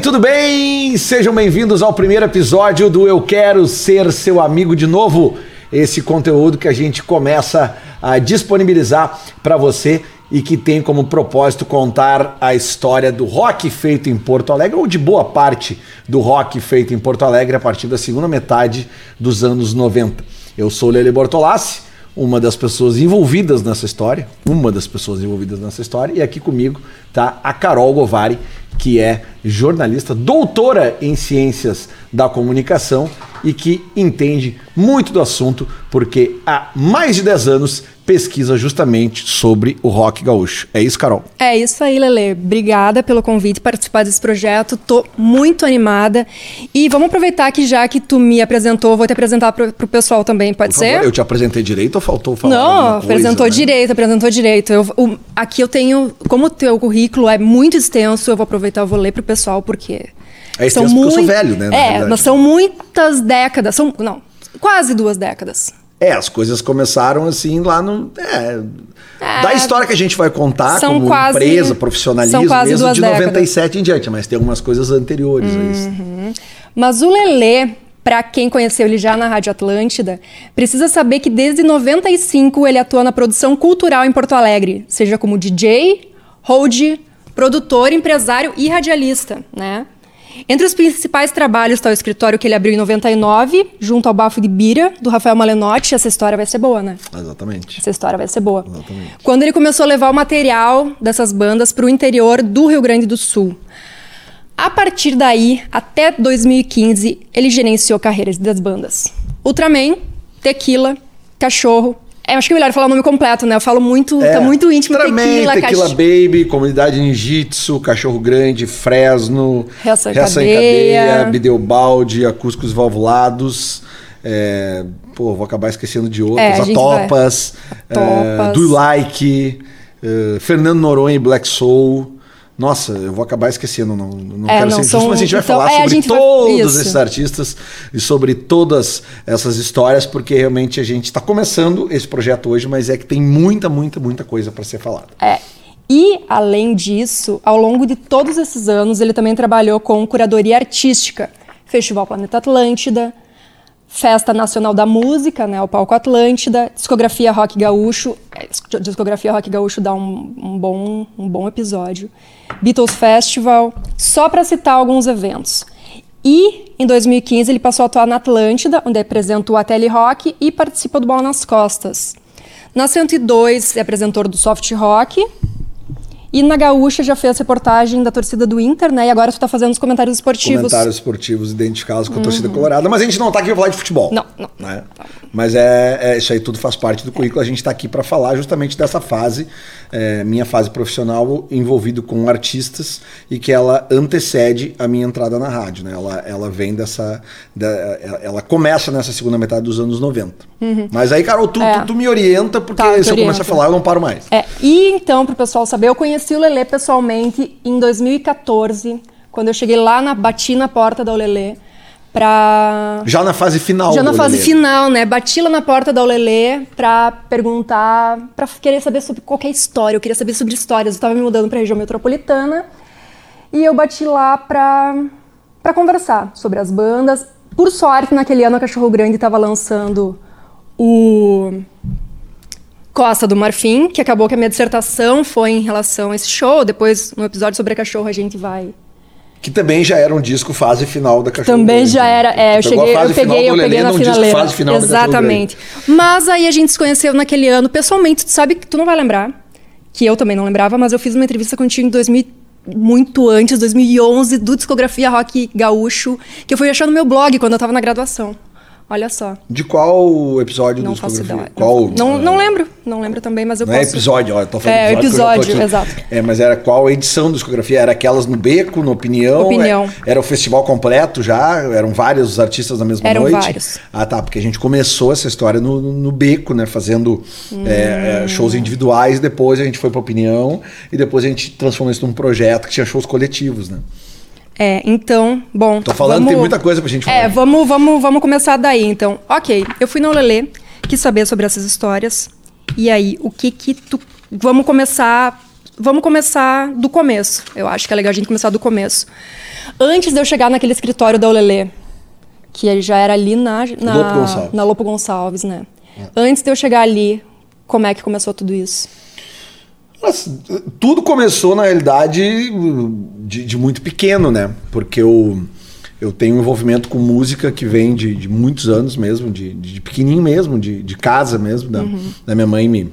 Tudo bem? Sejam bem-vindos ao primeiro episódio do Eu Quero Ser Seu Amigo de Novo. Esse conteúdo que a gente começa a disponibilizar para você e que tem como propósito contar a história do rock feito em Porto Alegre ou de boa parte do rock feito em Porto Alegre a partir da segunda metade dos anos 90. Eu sou Lele Bortolassi, uma das pessoas envolvidas nessa história, uma das pessoas envolvidas nessa história, e aqui comigo tá a Carol Govari, que é jornalista, doutora em ciências da comunicação e que entende muito do assunto, porque há mais de 10 anos pesquisa justamente sobre o rock gaúcho. É isso, Carol? É isso aí, Lele. Obrigada pelo convite participar desse projeto. Tô muito animada. E vamos aproveitar que já que tu me apresentou, vou te apresentar pro, pro pessoal também, pode Por ser? Favor, eu te apresentei direito ou faltou falar Não, apresentou coisa, né? direito, apresentou direito. Eu, o, aqui eu tenho, como o teu currículo é muito extenso, eu vou aproveitar, eu vou ler pro pessoal, porque... É extenso porque eu sou velho, né, É, são muitas décadas, são, não, quase duas décadas. É, as coisas começaram assim lá no. É, É, da história que a gente vai contar são como quase- empresa, profissionalismo, são mesmo de décadas. 97 em diante, mas tem algumas coisas anteriores a isso. Mas o Lelê, para quem conheceu ele já na Rádio Atlântida, precisa saber que desde 95 ele atua na produção cultural em Porto Alegre, seja como DJ, hold, produtor, empresário e radialista, né? Entre os principais trabalhos está o escritório que ele abriu em 99, junto ao Bafo de Bira, do Rafael Malenotti. Essa história vai ser boa, né? Exatamente. Essa história vai ser boa. Exatamente. Quando ele começou a levar o material dessas bandas para o interior do Rio Grande do Sul. A partir daí, até 2015, ele gerenciou carreiras das bandas. Ultraman, Tequila, Cachorro. É, acho que é melhor falar o nome completo, né? Eu falo muito, tá muito íntimo. Tequila, É, Tequila Cach- Baby, Comunidade Ninjitsu, Cachorro Grande, Fresno, Reação em Reação em Cadeia. Cadeia, Bideubaldi, Acústicos Valvulados. É, pô, vou acabar esquecendo de outros. É, Topas, vai. A Topas. é, Do Like, é, Fernando Noronha e Black Soul. Nossa, eu vou acabar esquecendo, não, não É, quero não, ser injusto, são- mas a gente vai então, falar é, sobre vai- todos isso. esses artistas e sobre todas essas histórias, porque realmente a gente está começando esse projeto hoje, mas é que tem muita, muita, muita coisa para ser falada. É. E, além disso, ao longo de todos esses anos, ele também trabalhou com curadoria artística, Festival Planeta Atlântida, Festa Nacional da Música, né, o Palco Atlântida, Discografia Rock Gaúcho, é, Discografia Rock Gaúcho dá um, um bom, um bom episódio, Beatles Festival, só para citar alguns eventos. E, em 2015, ele passou a atuar na Atlântida, onde apresentou a Tele Rock e participa do Bola nas Costas. Na 102, é apresentor do Soft Rock. E na Gaúcha já fez reportagem da torcida do Inter, né? E agora tu tá fazendo os comentários esportivos. Comentários esportivos identificados com a torcida colorada, mas a gente não tá aqui para falar de futebol. Não, não. né? Mas é, é- isso aí tudo faz parte do currículo. A gente está aqui para falar justamente dessa fase, é, minha fase profissional envolvido com artistas e que ela antecede a minha entrada na rádio, né? Ela, ela vem dessa, da- ela, começa nessa segunda metade dos anos 90. Mas aí, Carol, tu, É. tu, tu me orienta porque Tá, se eu começar a falar eu não paro mais. É, e então, pro pessoal saber, eu conheci o Lelê pessoalmente em 2014, quando eu cheguei lá na bati na porta da Olelê pra Já na fase final. já na fase Lelê. final, né? Bati lá na porta da Olelê pra perguntar, pra querer saber sobre qualquer história. Eu queria saber sobre histórias. Eu tava me mudando pra região metropolitana e eu bati lá pra, pra conversar sobre as bandas. Por sorte, naquele ano a Cachorro Grande tava lançando o Costa do Marfim, que acabou que a minha dissertação foi em relação a esse show. Depois, no episódio sobre a cachorro, a gente vai Que também já era um disco fase final da Cachorro também Grande, já né? era. É, eu cheguei, eu final peguei, eu Lelê peguei na finaleira. fase final. Exatamente. Mas aí a gente se conheceu naquele ano pessoalmente. Tu sabe que tu não vai lembrar, que eu também não lembrava, mas eu fiz uma entrevista contigo em 2000 muito antes, 2011, do Discografia Rock Gaúcho, que eu fui achar no meu blog quando eu tava na graduação. Olha só. De qual episódio Não do faço ideia. Qual? Não, ah, não lembro. Não lembro também, mas eu Não posso... é episódio, ó, eu tô falando É, episódio. episódio, exato. É, mas era qual edição do Discografia? Era aquelas no Beco, no Opinião? Opinião. É- Era o festival completo já? Eram vários artistas na mesma Eram noite? vários. Ah, tá, porque a gente começou essa história no, no Beco, né? Fazendo é, é, shows individuais, depois a gente foi pra Opinião e depois a gente transformou isso num projeto que tinha shows coletivos, né? É, então, bom. Tô falando, vamos- tem muita coisa pra gente falar. É, vamos, vamos, vamos começar daí, então. Ok, eu fui na Olelê, quis saber sobre essas histórias. E aí, o que que tu... Vamos começar vamos começar do começo. Eu acho que é legal a gente começar do começo. Antes de eu chegar naquele escritório da Olelê, que já era ali na, na, Lopo Gonçalves. na Lopo Gonçalves, né? Antes de eu chegar ali, como é que começou tudo isso? Mas, tudo começou, na realidade, de, de muito pequeno, né? Porque eu, eu tenho um envolvimento com música que vem de, de muitos anos mesmo, de, de pequenininho mesmo, de, de casa mesmo, da, da minha mãe me,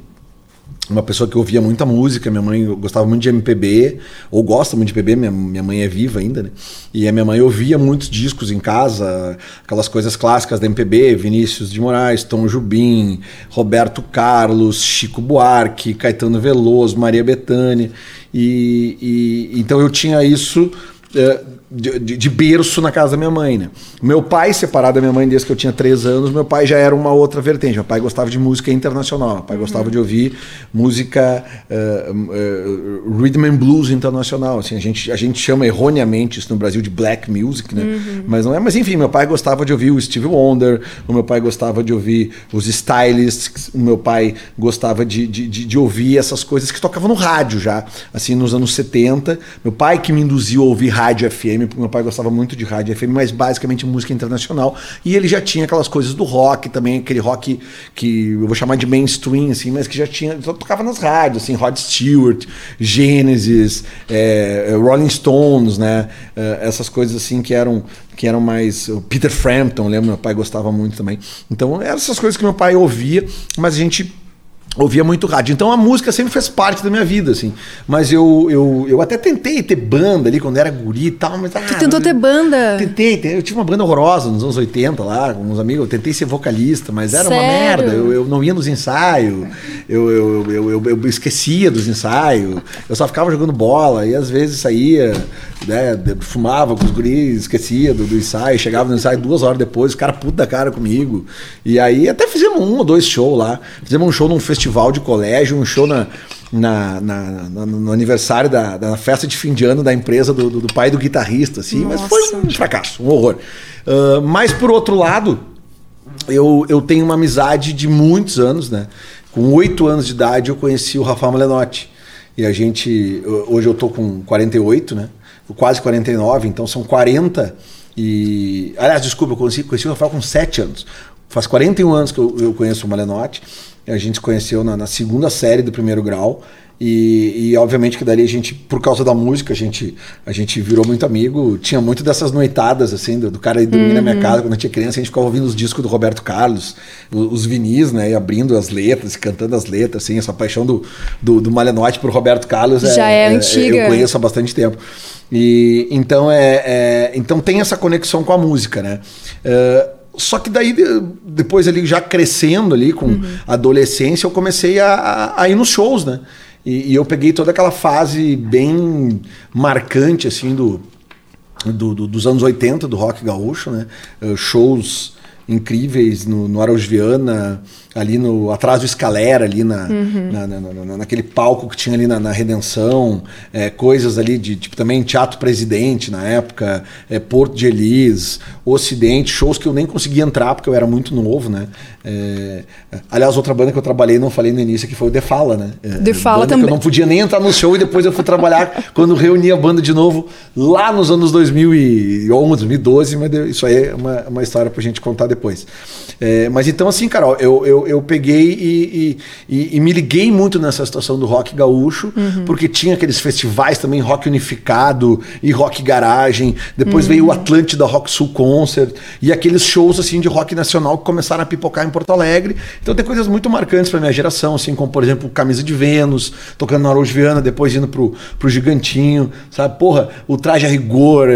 uma pessoa que ouvia muita música, minha mãe gostava muito de MPB, ou gosta muito de MPB, minha, minha mãe é viva ainda, né? E a minha mãe ouvia muitos discos em casa, aquelas coisas clássicas da MPB, Vinícius de Moraes, Tom Jubim, Roberto Carlos, Chico Buarque, Caetano Veloso, Maria Bethânia. E, e então eu tinha isso eh, de, de- de berço na casa da minha mãe, né? Meu pai, separado da minha mãe desde que eu tinha três anos, meu pai já era uma outra vertente. Meu pai gostava de música internacional, meu pai gostava de ouvir música eh, eh, rhythm and blues internacional. Assim, a gente a gente chama erroneamente isso no Brasil de black music, né? Mas não é. Mas enfim, meu pai gostava de ouvir o Stevie Wonder, o meu pai gostava de ouvir os Stylists, o meu pai gostava de, de, de, de ouvir essas coisas que tocavam no rádio já, assim, nos anos 70. Meu pai que me induziu a ouvir rádio FM, meu pai gostava muito de rádio FM, mas basicamente música internacional. E ele já tinha aquelas coisas do rock também, aquele rock que eu vou chamar de mainstream, assim, mas que já tinha, só tocava nas rádios, assim, Rod Stewart, Genesis, é, Rolling Stones, né? É, essas coisas assim que eram que eram mais Peter Frampton, lembro, meu pai gostava muito também. Então, eram essas coisas que meu pai ouvia, mas a gente ouvia muito rádio. Então a música sempre fez parte da minha vida, assim. Mas eu, eu, eu até tentei ter banda ali quando era guri e tal, mas. Tu tentou ter banda? Tentei, te- eu tive uma banda horrorosa nos anos 80 lá, com uns amigos. Eu tentei ser vocalista, mas era uma Sério? merda. Eu, eu não ia nos ensaios, eu, eu, eu, eu, eu esquecia dos ensaios, eu só ficava jogando bola e às vezes saía, né, fumava com os guris, esquecia do, do ensaio, chegava no ensaio duas horas depois, o cara puto da cara comigo. E aí até fizemos um ou dois shows lá. Fizemos um show num festival de colégio, um show na. Na, na- na- no aniversário da, da festa de fim de ano da empresa do, do- do pai do guitarrista, assim, mas foi um Nossa. fracasso, um horror. Ah, mas por outro lado, eu, eu tenho uma amizade de muitos anos, né? Com oito anos de idade eu conheci o Rafael Malenotti. E a gente. Hoje eu tô com 48, né? Quase 49, então são 40. E. Aliás, desculpa, eu conheci, conheci o Rafael com 7 anos. Faz 41 anos que eu, eu conheço o Malenotti. A gente se conheceu na, na segunda série do primeiro grau. E, e, obviamente que dali a gente, por causa da música, a gente, a gente virou muito amigo. Tinha muito dessas noitadas, assim, do, do cara ir dormir na minha casa quando eu tinha criança, a gente ficava ouvindo os discos do Roberto Carlos, o- os vinis, né? E abrindo as letras, cantando as letras, assim, essa paixão do, do, do Malenotti por Roberto Carlos Já é antiga. Eu conheço há bastante tempo. E então é, é- então tem essa conexão com a música, né? É, só que daí, de- depois ali, já crescendo ali, com a adolescência, eu comecei a, a- a ir nos shows, né? E, e eu peguei toda aquela fase bem marcante, assim, do, do- do- dos anos 80 do rock gaúcho, né? Eh, shows incríveis no, no Araújo Viana, ali no atrás do Escalera, ali na, na- na- na- na- naquele palco que tinha ali na, Redenção, eh, coisas ali de tipo também Teatro Presidente na época, eh, Porto de Elis, Ocidente, shows que eu nem conseguia entrar porque eu era muito novo, né? Eh, aliás, outra banda que eu trabalhei, não falei no início, que foi o The Fala, né? Eh, The Fala também. Eu não podia nem entrar no show e depois eu fui trabalhar quando reuni a banda de novo lá nos anos 2011, 2012, mas isso aí é uma, uma história pra gente contar depois. É, mas então, assim, Carol, eu, eu, eu peguei e, e- e- me liguei muito nessa situação do rock gaúcho, porque tinha aqueles festivais também, rock unificado e rock garagem. Depois veio o Atlântida Rock Sul Concert e aqueles shows assim de rock nacional que começaram a pipocar em Porto Alegre. Então tem coisas muito marcantes pra minha geração, assim, como por exemplo Camisa de Vênus, tocando no Araújo Viana, depois indo pro, pro Gigantinho, sabe? Porra, o Traje a Rigor,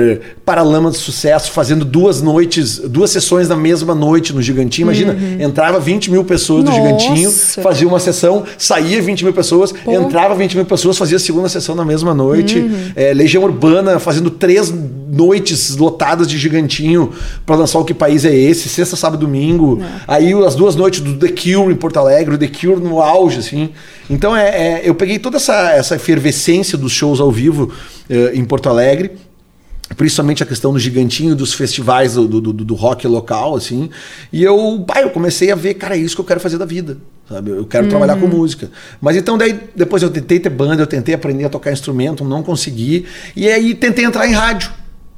Paralama de Sucesso, fazendo duas noites, duas sessões na mesma noite no Gigantinho. Imagina, entrava 20 mil pessoas no Nossa. Gigantinho, fazia uma sessão, saía 20 mil pessoas, entrava 20 mil pessoas, fazia a segunda sessão na mesma noite. Eh, Legião Urbana fazendo três noites lotadas de Gigantinho para lançar o Que País é Esse, sexta, sábado domingo. Aí as duas noites do The Cure em Porto Alegre, o The Cure no auge, assim. Então é, é- eu peguei toda essa, essa efervescência dos shows ao vivo eh, em Porto Alegre principalmente a questão do gigantinho dos festivais do, do, do, do rock local, assim. E eu, pai, eu comecei a ver, cara, é isso que eu quero fazer da vida. Sabe? Eu quero uhum. trabalhar com música. Mas então daí depois eu tentei ter banda, eu tentei aprender a tocar instrumento, não consegui. E aí tentei entrar em rádio.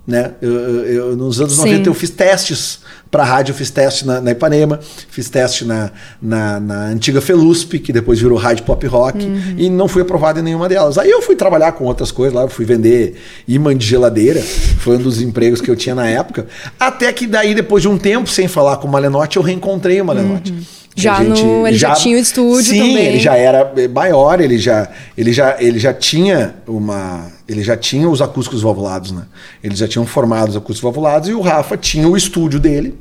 Né? Eu, eu, nos anos Sim. 90 eu fiz testes para rádio, eu fiz teste na, na, Ipanema, fiz teste na, na, na, antiga Felusp, que depois virou rádio pop rock, uhum. e não fui aprovado em nenhuma delas. Aí eu fui trabalhar com outras coisas lá, fui vender imã de geladeira, foi um dos empregos que eu tinha na época. Até que daí, depois de um tempo sem falar com o Malenotti, eu reencontrei o Malenotti. Uhum. Já gente, no, ele já, já, tinha o estúdio sim, também. ele já era maior, ele já, ele já, ele já tinha uma, ele já tinha os acústicos valvulados, né? Eles já tinham formado os acústicos valvulados e o Rafa tinha o estúdio dele,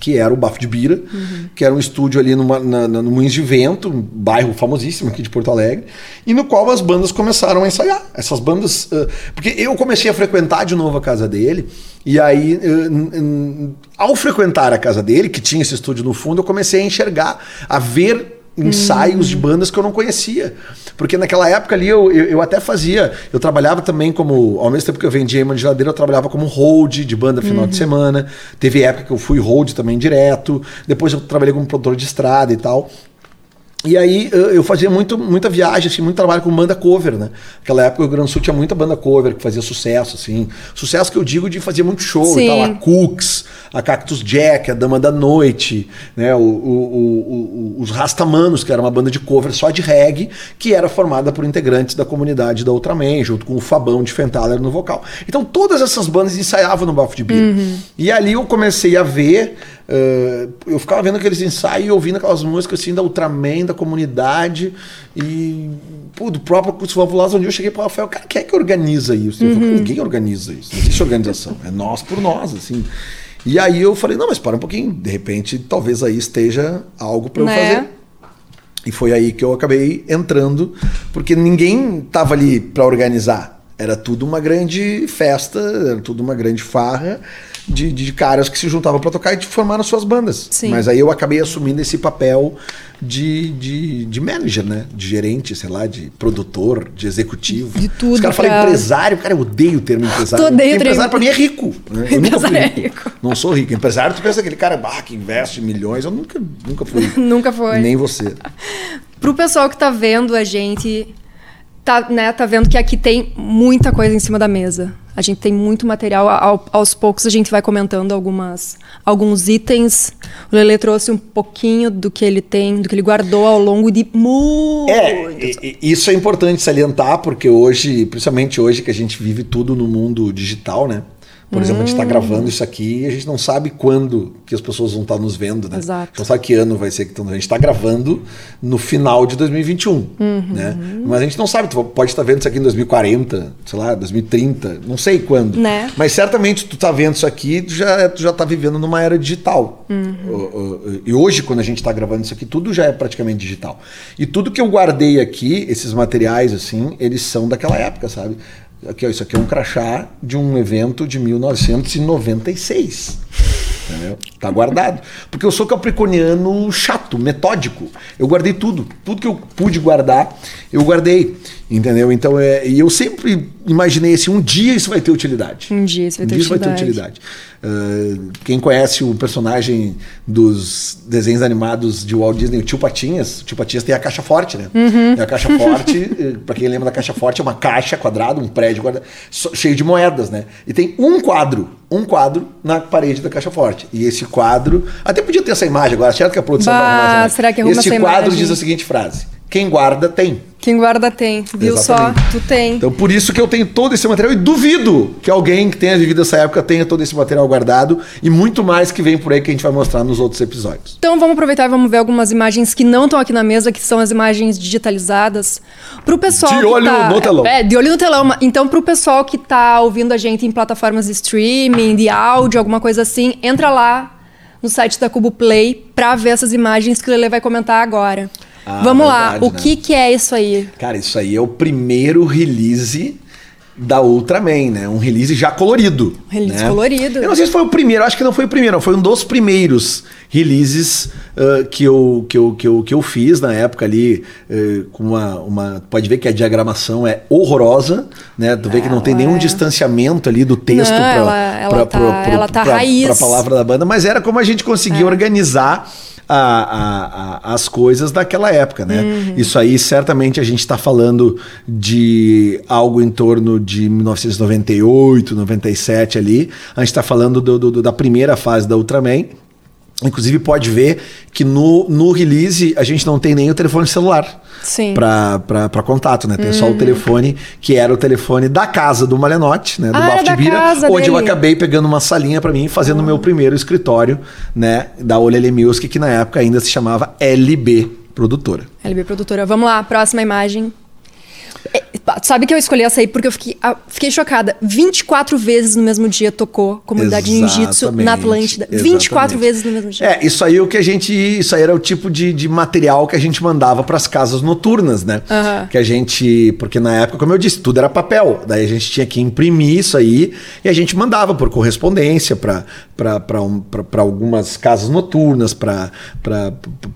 que era o Bafo de Bira, uhum. que era um estúdio ali numa, na, no Moinhos de Vento, um bairro famosíssimo aqui de Porto Alegre, e no qual as bandas começaram a ensaiar. Essas bandas. Uh, porque eu comecei a frequentar de novo a casa dele, e aí, uh, ao frequentar a casa dele, que tinha esse estúdio no fundo, eu comecei a enxergar, a ver ensaios de bandas que eu não conhecia. Porque naquela época ali eu, eu, eu, até fazia, eu trabalhava também como, ao mesmo tempo que eu vendia de geladeira, eu trabalhava como hold de banda final uhum. de semana. Teve época que eu fui hold também direto. Depois eu trabalhei como produtor de estrada e tal. E aí eu fazia muito, muita viagem, assim, muito trabalho com banda cover, né? Naquela época o Gran Sul tinha muita banda cover que fazia sucesso, assim. Sucesso que eu digo de fazer muito show Sim. e tal. A Cooks, a Cactus Jack, a Dama da Noite, né? O, o, o, os Rastamanos, que era uma banda de cover só de reggae, que era formada por integrantes da comunidade da Ultraman, junto com o Fabão de Fentaler no vocal. Então todas essas bandas ensaiavam no Bafo de Beer. Uhum. E ali eu comecei a ver Uh, eu ficava vendo aqueles ensaios e ouvindo aquelas músicas assim da Ultraman, da comunidade e pô, do próprio curso Valvuloso, onde eu cheguei para o Rafael, cara, quem é que organiza isso? Uhum. Falei, ninguém organiza isso, não existe organização, é nós por nós, assim. E aí eu falei, não, mas para um pouquinho, de repente talvez aí esteja algo para eu né? fazer. E foi aí que eu acabei entrando, porque ninguém tava ali para organizar. Era tudo uma grande festa, era tudo uma grande farra de, de caras que se juntavam para tocar e formaram suas bandas. Sim. Mas aí eu acabei assumindo esse papel de, de, de manager, né? De gerente, sei lá, de produtor, de executivo. De tudo. Os caras falam empresário, cara, eu odeio o termo empresário. Tu odeio empresário pra mim é rico. Né? Eu nunca fui rico. É rico. Não sou rico. Empresário, tu pensa aquele cara bah, que investe milhões. Eu nunca, nunca fui. nunca foi. Nem você. Pro pessoal que tá vendo a gente tá, né, tá vendo que aqui tem muita coisa em cima da mesa. A gente tem muito material. Ao, aos poucos a gente vai comentando algumas, alguns itens. O Lele trouxe um pouquinho do que ele tem, do que ele guardou ao longo de muito. É, isso é importante salientar, porque hoje, principalmente hoje que a gente vive tudo no mundo digital, né? Por exemplo, a gente está hum. gravando isso aqui e a gente não sabe quando que as pessoas vão estar tá nos vendo, né? Exato. Não sabe que ano vai ser que estão. A gente está gravando no final de 2021, uhum. né? Mas a gente não sabe, tu pode estar tá vendo isso aqui em 2040, sei lá, 2030, não sei quando. Né? Mas certamente tu está vendo isso aqui, tu já, tu já tá vivendo numa era digital. Uhum. E hoje, quando a gente está gravando isso aqui, tudo já é praticamente digital. E tudo que eu guardei aqui, esses materiais, assim, eles são daquela época, sabe? Aqui, ó, isso aqui é um crachá de um evento de 1996. Entendeu? Tá guardado. Porque eu sou capricorniano chato, metódico. Eu guardei tudo. Tudo que eu pude guardar, eu guardei. Entendeu? Então, é, e eu sempre imaginei assim: um dia isso vai ter utilidade. Um dia isso vai ter um utilidade. Vai ter utilidade. Uh, quem conhece o personagem dos desenhos animados de Walt Disney, o Tio Patinhas, o Tio Patinhas tem a caixa forte, né? Uhum. E a caixa forte, eh, para quem lembra da caixa forte, é uma caixa quadrada, um prédio guarda, cheio de moedas, né? E tem um quadro, um quadro na parede da caixa forte. E esse quadro, até podia ter essa imagem agora, certo que a produção bah, vai arrumar essa Será que arruma Esse quadro imagem? diz a seguinte frase: quem guarda tem. Quem guarda tem, viu Exatamente. só? Tu tem. Então por isso que eu tenho todo esse material e duvido que alguém que tenha vivido essa época tenha todo esse material guardado e muito mais que vem por aí que a gente vai mostrar nos outros episódios. Então vamos aproveitar e vamos ver algumas imagens que não estão aqui na mesa, que são as imagens digitalizadas. Pro pessoal de olho tá... no telão. É, de olho no telão. Então pro pessoal que tá ouvindo a gente em plataformas de streaming, de áudio, alguma coisa assim, entra lá no site da Cubo Play para ver essas imagens que o Lele vai comentar agora. Ah, Vamos verdade, lá, o né? que, que é isso aí? Cara, isso aí é o primeiro release da Ultraman, né? Um release já colorido. release né? colorido. Eu não sei se foi o primeiro, acho que não foi o primeiro, foi um dos primeiros releases uh, que, eu, que, eu, que, eu, que eu fiz na época ali, uh, com uma, uma. Pode ver que a diagramação é horrorosa, né? Tu vê que não tem nenhum é... distanciamento ali do texto para tá, tá pra palavra da banda, mas era como a gente conseguia é. organizar a, a, a, as coisas daquela época, né? Uhum. Isso aí, certamente, a gente está falando de algo em torno de 1998, 97 ali. A gente está falando do, do, da primeira fase da Ultraman. Inclusive, pode ver que no, no release a gente não tem nem o telefone celular para contato, né? Tem uhum. só o uhum. telefone, que era o telefone da casa do Malenote, né? Do ah, Bafo onde dele. eu acabei pegando uma salinha para mim, fazendo o uhum. meu primeiro escritório, né? Da Olele Music, que na época ainda se chamava LB Produtora. LB Produtora. Vamos lá, próxima imagem. Sabe que eu escolhi essa aí porque eu fiquei, fiquei chocada. 24 vezes no mesmo dia tocou Comunidade Ninjitsu na Atlântida. Exatamente. 24 vezes no mesmo dia. É, isso aí é o que a gente. Isso aí era o tipo de, de material que a gente mandava para as casas noturnas, né? Uhum. Que a gente. Porque na época, como eu disse, tudo era papel. Daí a gente tinha que imprimir isso aí e a gente mandava por correspondência para um, algumas casas noturnas, para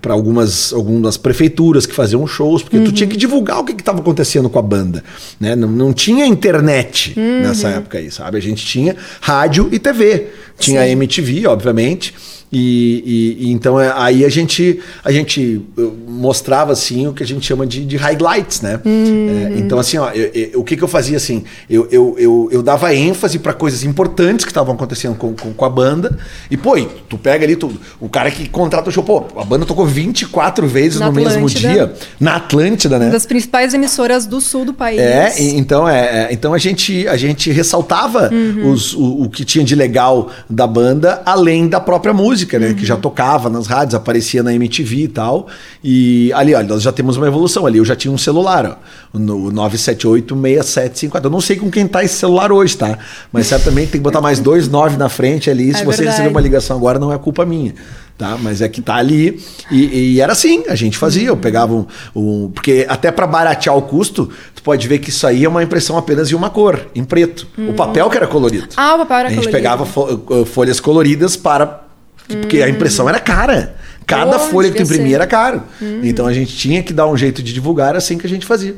algumas, algumas prefeituras que faziam shows, porque uhum. tu tinha que divulgar o que estava acontecendo com a banda. Né? Não, não tinha internet uhum. nessa época aí, sabe? A gente tinha rádio e TV. Tinha Sim. MTV, obviamente. E, e, e, então é, aí a gente a gente mostrava assim o que a gente chama de, de highlights, né? Uhum. É, então assim, ó, eu, eu, o que, que eu fazia assim? Eu, eu, eu, eu dava ênfase para coisas importantes que estavam acontecendo com, com, com, a banda. E pô, tu pega ali tu, o cara que contrata o show, pô, a banda tocou 24 vezes na no Atlântida. mesmo dia na Atlântida, né? Uma das principais emissoras do sul do país. É, então é, é então a gente a gente ressaltava uhum. os, o, o que tinha de legal da banda além da própria música música, né? Uhum. Que já tocava nas rádios, aparecia na MTV e tal. E ali, olha, nós já temos uma evolução ali. Eu já tinha um celular, ó, no 978-6750. Eu não sei com quem tá esse celular hoje, tá? Mas certamente tem que botar mais dois nove na frente ali. Se é você receber uma ligação agora, não é culpa minha tá? Mas é que tá ali. E, e, era assim, a gente fazia. Eu pegava um. um porque até para baratear o custo, tu pode ver que isso aí é uma impressão apenas de uma cor, em preto. Hum. O papel que era colorido. Ah, o papel era colorido. A gente colorido. pegava folhas coloridas para porque a impressão era cara. Cada oh, folha que tu imprimia era caro. Uhum. Então a gente tinha que dar um jeito de divulgar assim que a gente fazia.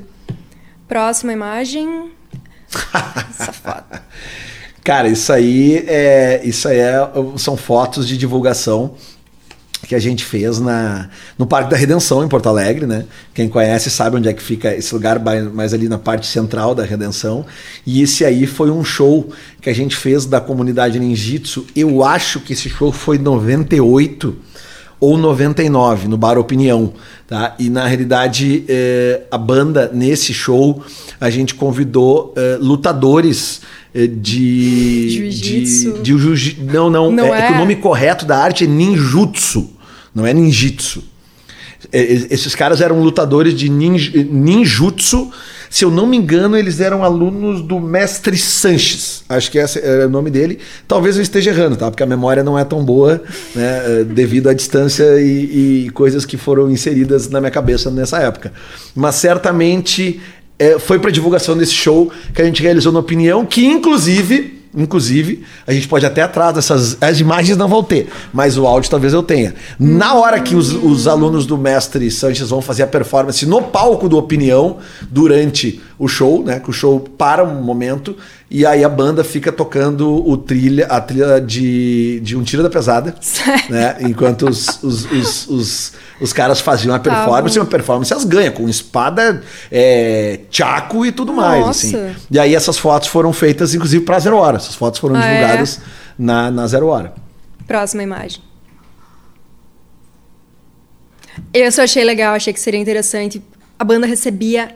Próxima imagem. Safado. Cara, isso aí é, isso aí é, são fotos de divulgação que a gente fez na, no Parque da Redenção, em Porto Alegre, né? Quem conhece sabe onde é que fica esse lugar, mais ali na parte central da Redenção. E esse aí foi um show que a gente fez da comunidade ninjitsu. Eu acho que esse show foi 98 ou 99, no Bar Opinião. Tá? E na realidade, eh, a banda, nesse show, a gente convidou eh, lutadores eh, de. Jiu-jitsu. De, de, não, não. não é, é... é, que o nome correto da arte é ninjutsu, não é ninjitsu. É, esses caras eram lutadores de ninj, ninjutsu. Se eu não me engano, eles eram alunos do mestre Sanches. Acho que esse era o nome dele. Talvez eu esteja errando, tá? Porque a memória não é tão boa, né? Devido à distância e, e coisas que foram inseridas na minha cabeça nessa época. Mas certamente é, foi para divulgação desse show que a gente realizou na Opinião, que inclusive Inclusive, a gente pode até atrás dessas. As imagens não vão ter, mas o áudio talvez eu tenha. Na hora que os, os alunos do mestre Sanches vão fazer a performance no palco do Opinião, durante o show, né? Que o show para um momento e aí a banda fica tocando o trilha, a trilha de, de um tiro da pesada, né? Enquanto os, os, os, os, os caras faziam a tá performance, tá uma performance as ganham, com espada, é, tchaco e tudo mais. Assim. E aí essas fotos foram feitas, inclusive, para Zero Hora. Essas fotos foram ah, é? divulgadas é? na, na Zero Hora. Próxima imagem. Eu só achei legal, achei que seria interessante. A banda recebia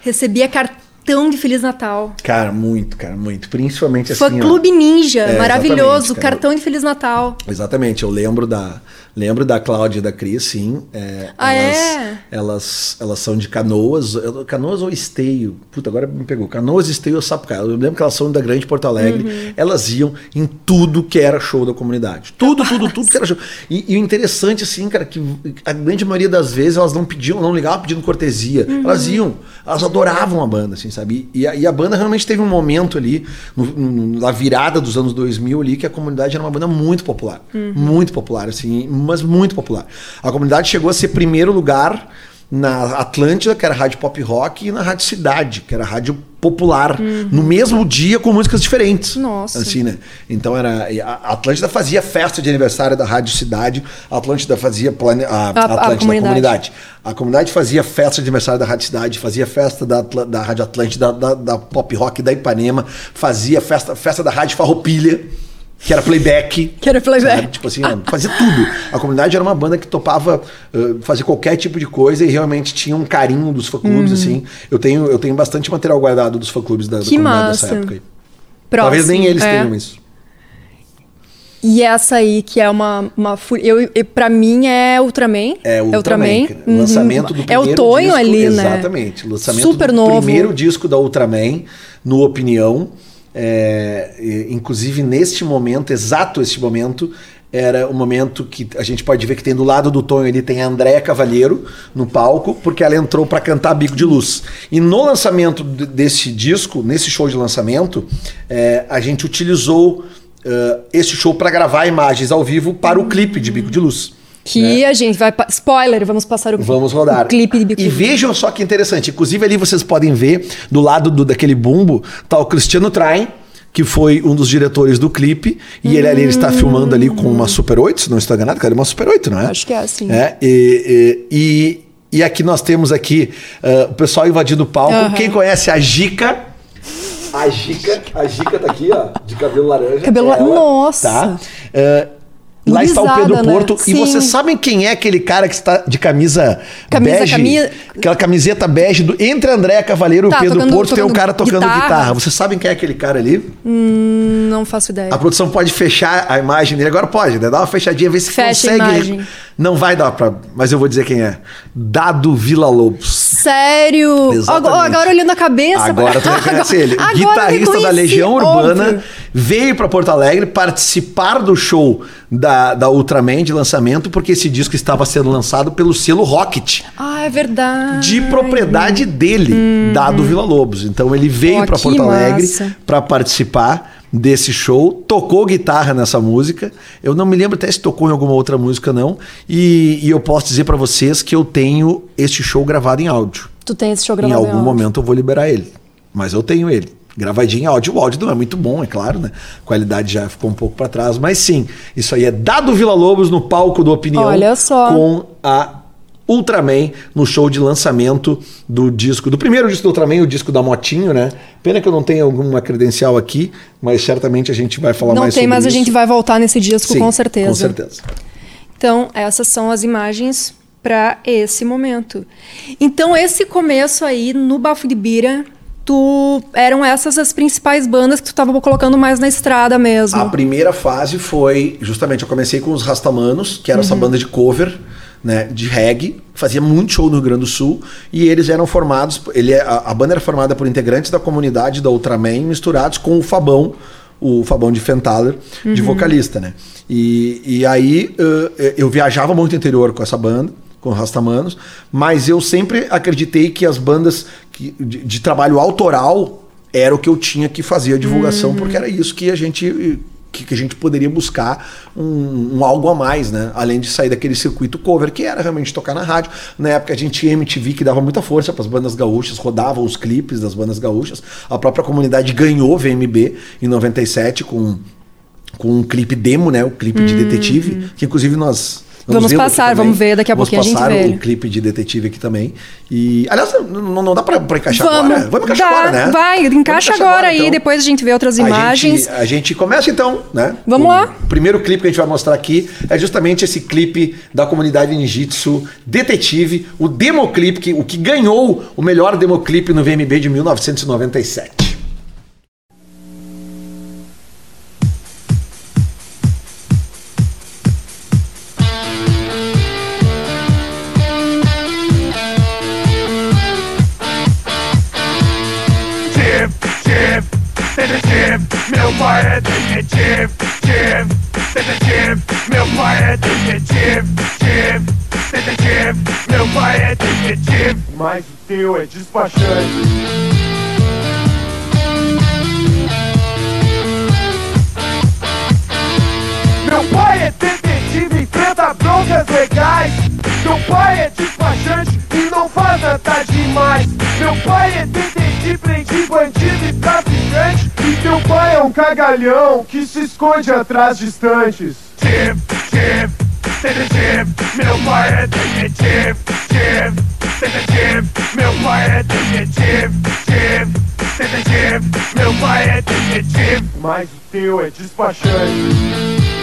recebia cartão de Feliz Natal. Cara, muito, cara, muito. Principalmente assim. Foi Clube Ninja, é, maravilhoso, cartão de Feliz Natal. Exatamente, eu lembro da, Lembro da Cláudia e da Cris, sim. É, ah, elas, é? Elas, elas são de Canoas. Canoas ou Esteio? Puta, agora me pegou. Canoas, Esteio ou Sapucaia. Eu lembro que elas são da Grande Porto Alegre. Uhum. Elas iam em tudo que era show da comunidade. Tudo, tudo, tudo que era show. E, e, o interessante, assim, cara, que a grande maioria das vezes elas não pediam, não ligavam pedindo cortesia. Uhum. Elas iam. Elas adoravam a banda, assim, sabe? E a, e a banda realmente teve um momento ali, no, no, na virada dos anos 2000 ali, que a comunidade era uma banda muito popular. Muito popular, assim, mas muito popular. A comunidade chegou a ser primeiro lugar na Atlântida, que era rádio pop rock, e na Rádio Cidade, que era rádio popular, no mesmo dia com músicas diferentes. Nossa. Assim, né? Então era. A Atlântida fazia festa de aniversário da Rádio Cidade, a Atlântida fazia plane... a, a Atlântida, a comunidade. comunidade. A comunidade fazia festa de aniversário da Rádio Cidade, fazia festa da, da Rádio Atlântida, da, da, da Pop Rock da Ipanema, fazia festa, festa da Rádio Farroupilha, que era playback. Que era playback. sabe? Tipo assim, fazia tudo. A comunidade era uma banda que topava uh, fazer qualquer tipo de coisa e realmente tinha um carinho dos fã-clubes, assim. Eu tenho, eu tenho bastante material guardado dos fã-clubes da, da Hum. Comunidade massa. dessa época. Próximo. Talvez nem eles é. tenham isso. E essa aí, que é uma. uma eu, eu, pra mim é Ultraman. É Ultraman. cara. Uhum. Lançamento do É primeiro o Tonho disco, ali, né? Exatamente. Lançamento Super do novo. primeiro disco da Ultraman, no Opinião. É, inclusive, neste momento, exato este momento, era o momento que a gente pode ver que tem do lado do Tonho ali tem a Andréa Cavalheiro no palco, porque ela entrou para cantar Bico de Luz. E no lançamento de- desse disco, nesse show de lançamento, é, a gente utilizou uh, esse show para gravar imagens ao vivo para o clipe de Bico de Luz. Que a gente vai. Spoiler, vamos passar o, Vamos rodar. o clipe de E vejam só que interessante. Inclusive, ali vocês podem ver, do lado do, daquele bumbo, tá o Cristiano Train, que foi um dos diretores do clipe. E ele ali ele está filmando ali com uma Super 8, se não estou enganado, cara, uma Super 8, não é? Acho que é assim. É, e, e, e, aqui nós temos aqui ah, o pessoal invadindo o palco. Aham. Quem conhece a Gica? A Gica, a Gica tá aqui, ó, de cabelo laranja. Cabelo- ela, Nossa! Tá? Ah, Lá está o Pedro né? Porto. E vocês sabem quem é aquele cara que está de camisa, Camisa- bege? cami- Aquela camiseta bege. Do, entre André Cavaleiro Tá, e o Pedro tocando- Porto tem um tocando cara tocando guitarra. guitarra. Vocês sabem quem é aquele cara ali? Hum, Não faço ideia. A produção pode fechar a imagem dele. Agora pode, né? Dá uma fechadinha, vê se Fecha consegue. Não vai dar pra. Mas eu vou dizer quem é. Dado Vila Lobos. Sério? Exatamente. Agora, olhando a cabeça. Agora tu reconhece ele. Guitarrista da Legião Urbana, óbvio. Veio para Porto Alegre participar do show da, da Ultraman de lançamento, porque esse disco estava sendo lançado pelo selo Rocket, Ah, é verdade. de propriedade dele, dado Vila Lobos. Então ele veio para Porto Alegre para participar desse show, tocou guitarra nessa música. Eu não me lembro até se tocou em alguma outra música não. E, e eu posso dizer para vocês que eu tenho este show gravado em áudio. Tu tem esse show Em gravado algum áudio. momento eu vou liberar ele. Mas eu tenho ele. Gravadinho em áudio. O áudio não é muito bom, é claro, né? A qualidade já ficou um pouco para trás. Mas sim, isso aí é dado Vila Lobos no palco do Opinião. Olha só. Com a Ultraman no show de lançamento do disco. Do primeiro disco do Ultraman, o disco da Motinho, né? Pena que eu não tenho alguma credencial aqui, mas certamente a gente vai falar Não mais tem, sobre mas a isso. gente vai voltar nesse disco Sim, com certeza. Com certeza. Então, essas são as imagens para esse momento. Então, esse começo aí no Bafo de Bira, tu eram essas as principais bandas que tu estava colocando mais na estrada mesmo. A primeira fase foi, justamente, eu comecei com os Rastamanos, que era essa Uhum. banda de cover, né, de reggae, fazia muito show no Rio Grande do Sul, e eles eram formados, ele, é- a, a banda era formada por integrantes da comunidade da Ultraman, misturados com o Fabão, o Fabão de Fentaler, Uhum. de vocalista, né. E, e aí eh, eu viajava muito interior com essa banda, com Rastamanos, mas eu sempre acreditei que as bandas que- de, de trabalho autoral era o que eu tinha que fazer a divulgação, porque era isso que a gente que, que a gente poderia buscar um, um algo a mais, né? Além de sair daquele circuito cover, que era realmente tocar na rádio. Na época a gente tinha MTV que dava muita força para as bandas gaúchas, rodavam os clipes das bandas gaúchas. A própria comunidade ganhou VMB em 97 com, com um clipe demo, né? O clipe de detetive, que inclusive nós. Vamos aqui passar, vamos ver, daqui a Vamos pouquinho a gente passar vê o clipe de detetive aqui também. E, aliás, não, não dá pra, pra encaixar Vamos, agora. Vamos encaixar dá, agora, né? vai, Vamos encaixa agora aí, então. depois a gente vê outras A imagens. gente, a gente começa então, né? Vamos o lá. primeiro clipe que a gente vai mostrar aqui é justamente esse clipe da comunidade ninjitsu Detetive, o democlip, que, o que ganhou o melhor democlip no VMB de 1997. é detetive, detetive, detetive, meu pai é detetive, detetive, detetive, meu pai é detetive, mas o teu é despachante. Meu pai é detetive, enfrenta broncas legais. Meu pai é despachante e não faz nada demais. Meu pai é detetive, prende bandido e traficante. E teu pai é um cagalhão que se esconde atrás de estantes. Tive, tive, detetive, meu pai é detetive, tive, detetive, meu pai é detetive, tive, detetive, meu pai é detetive. Mas o teu é despachante.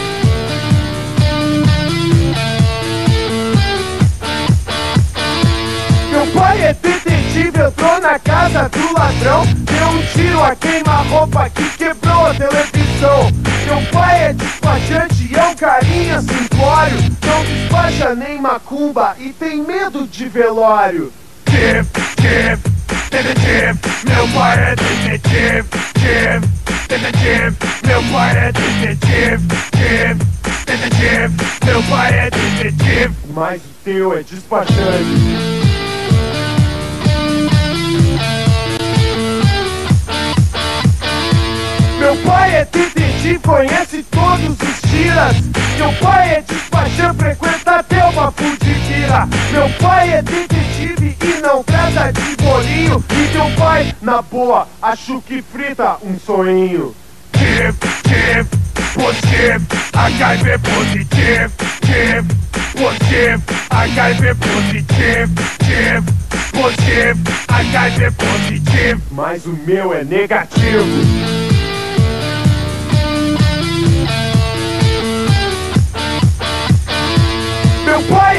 Pai é detetive, entrou na casa do ladrão Deu um tiro a queima-roupa que quebrou a televisão Meu pai é despachante e é um carinha simplório Não despacha nem macumba e tem medo de velório Tive, tive, detetive Meu pai é detetive, tive, detetive Meu pai é detetive, tive, detetive Meu pai é detetive Mas o teu é despachante Meu pai é detetive, conhece todos os tiras. Meu pai é despachante, frequenta até uma fudiquira. Meu pai é detetive e não trata de bolinho. E teu pai, na boa, acho que frita um sonhinho. Tive, tive, positivo, HIV positivo, tive, positivo, HIV positivo, positivo, HIV positivo. Mas o meu é negativo.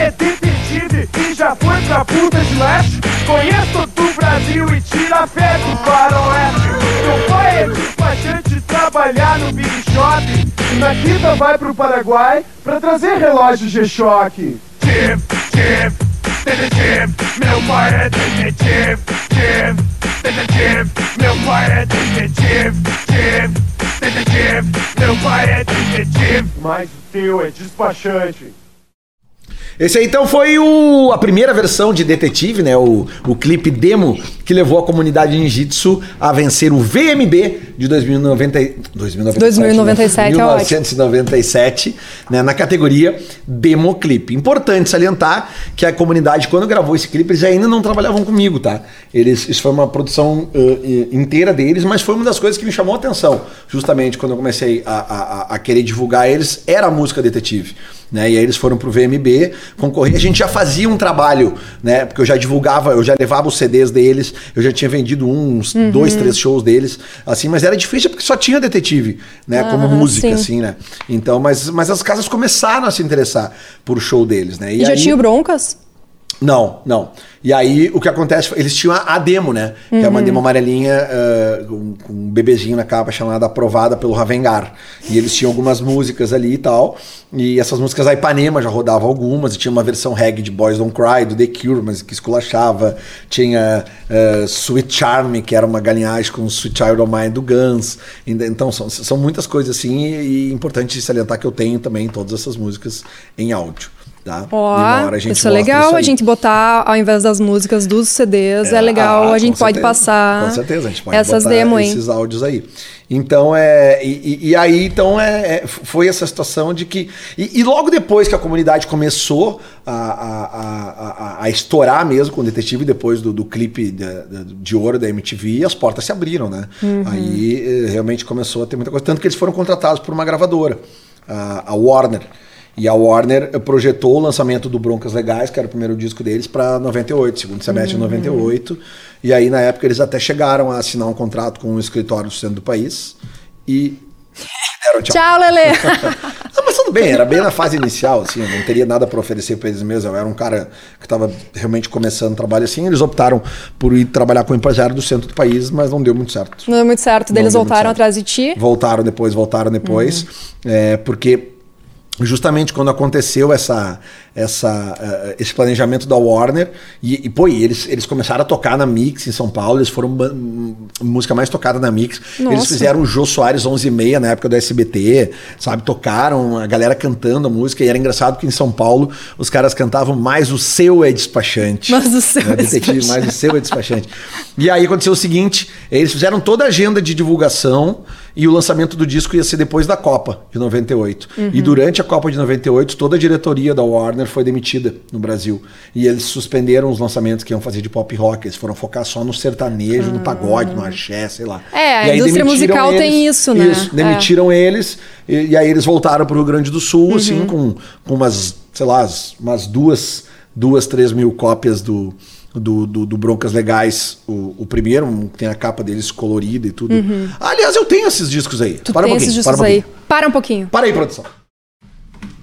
É detetive e já foi pra puta de leste. Conheço todo o Brasil e tira fé do faroeste. Meu pai é despachante trabalhar no Big Shop. Na quinta vai pro Paraguai pra trazer relógio G-Shock Tive, tive, detetive Meu pai é detetive, tive, detetive Meu pai é detetive, tive, detetive Meu pai é detetive. Mas o teu é despachante Esse aí então foi o, a primeira versão de Detetive, né? O, o clipe demo que levou a comunidade ninjitsu a vencer o VMB de 2090, 2097, 2097 é ótimo. 1997, né? Na categoria Demo Clipe. Importante salientar que a comunidade, quando gravou esse clipe, eles ainda não trabalhavam comigo, tá? Eles, isso foi uma produção uh, inteira deles, mas foi uma das coisas que me chamou a atenção, justamente quando eu comecei a, a, a querer divulgar eles, era a música Detetive. Né? E aí eles foram pro VMB concorrer. A gente já fazia um trabalho, né? Porque eu já divulgava, eu já levava os CDs deles, eu já tinha vendido uns dois, três shows deles, assim, mas era difícil porque só tinha detetive, né? Como Aham, música, sim. assim, né? Então, mas, mas as casas começaram a se interessar por show deles, né? E já aí- tinha o Broncas? Não, não. E aí o que acontece, eles tinham a, demo, né? Que é uma demo amarelinha ah, com, com um bebezinho na capa chamada Aprovada pelo Ravengar. E eles tinham algumas músicas ali e tal. E essas músicas a Ipanema já rodava algumas, e tinha uma versão reggae de Boys Don't Cry, do The Cure, mas que esculachava. Tinha ah, Sweet Charm, que era uma galinhagem com Sweet Child of Mine do Guns. Então são, são muitas coisas assim, e, e importante salientar que eu tenho também todas essas músicas em áudio. Tá? Ó, isso é legal a gente botar, ao invés das músicas dos CDs, é, legal, ah, a gente pode certeza. passar Com certeza, a gente pode essas botar demos aí. esses áudios aí. Então, é. E, e- aí, então, é, é- foi essa situação de que. E, e logo depois que a comunidade começou a, a, a, a- estourar mesmo com o detetive, depois do, do clipe da- de ouro da MTV, as portas se abriram, né? Uhum. Aí eh, realmente começou a ter muita coisa. Tanto que eles foram contratados por uma gravadora, a, a Warner. E a Warner projetou o lançamento do Broncas Legais, que era o primeiro disco deles, para 98, segundo semestre de 98. E aí, na época, eles até chegaram a assinar um contrato com um escritório do centro do país e deram tchau. Tchau, Lelê! Ah, mas tudo bem, era bem na fase inicial, assim, eu não teria nada para oferecer para eles mesmos. Eu era um cara que estava realmente começando o trabalho assim. Eles optaram por ir trabalhar com o empresário do centro do país, mas não deu muito certo. Não deu muito certo. Não eles voltaram certo. atrás de ti. Voltaram depois, voltaram depois. É, porque justamente quando aconteceu essa, essa, uh, esse planejamento da Warner. E, e pô, e eles, eles começaram a tocar na Mix em São Paulo, eles foram a música mais tocada na Mix. Nossa. Eles fizeram o Jô Soares 11 e meia na época do SBT, sabe? Tocaram, a galera cantando a música. E era engraçado que em São Paulo os caras cantavam mais o seu é despachante. Mas o seu né? é despachante. Mais o seu é despachante. e aí aconteceu o seguinte: eles fizeram toda a agenda de divulgação e o lançamento do disco ia ser depois da Copa de 98. Uhum. E durante a Copa de 98, toda a diretoria da Warner foi demitida no Brasil. E eles suspenderam os lançamentos que iam fazer de pop rock. Eles foram focar só no sertanejo, no pagode, no axé, sei lá. É, a indústria musical eles, tem isso, né? Isso, demitiram é. eles e, e, aí eles voltaram para o Rio Grande do Sul, uhum. assim, com, com umas, sei lá, umas duas, duas, três mil cópias do do, do, do Broncas Legais, o, o primeiro, tem a capa deles colorida e tudo. Uhum. Aliás, eu tenho esses discos aí. Tu para um pouquinho. Esses discos para um aí. Para um pouquinho. Para aí, produção.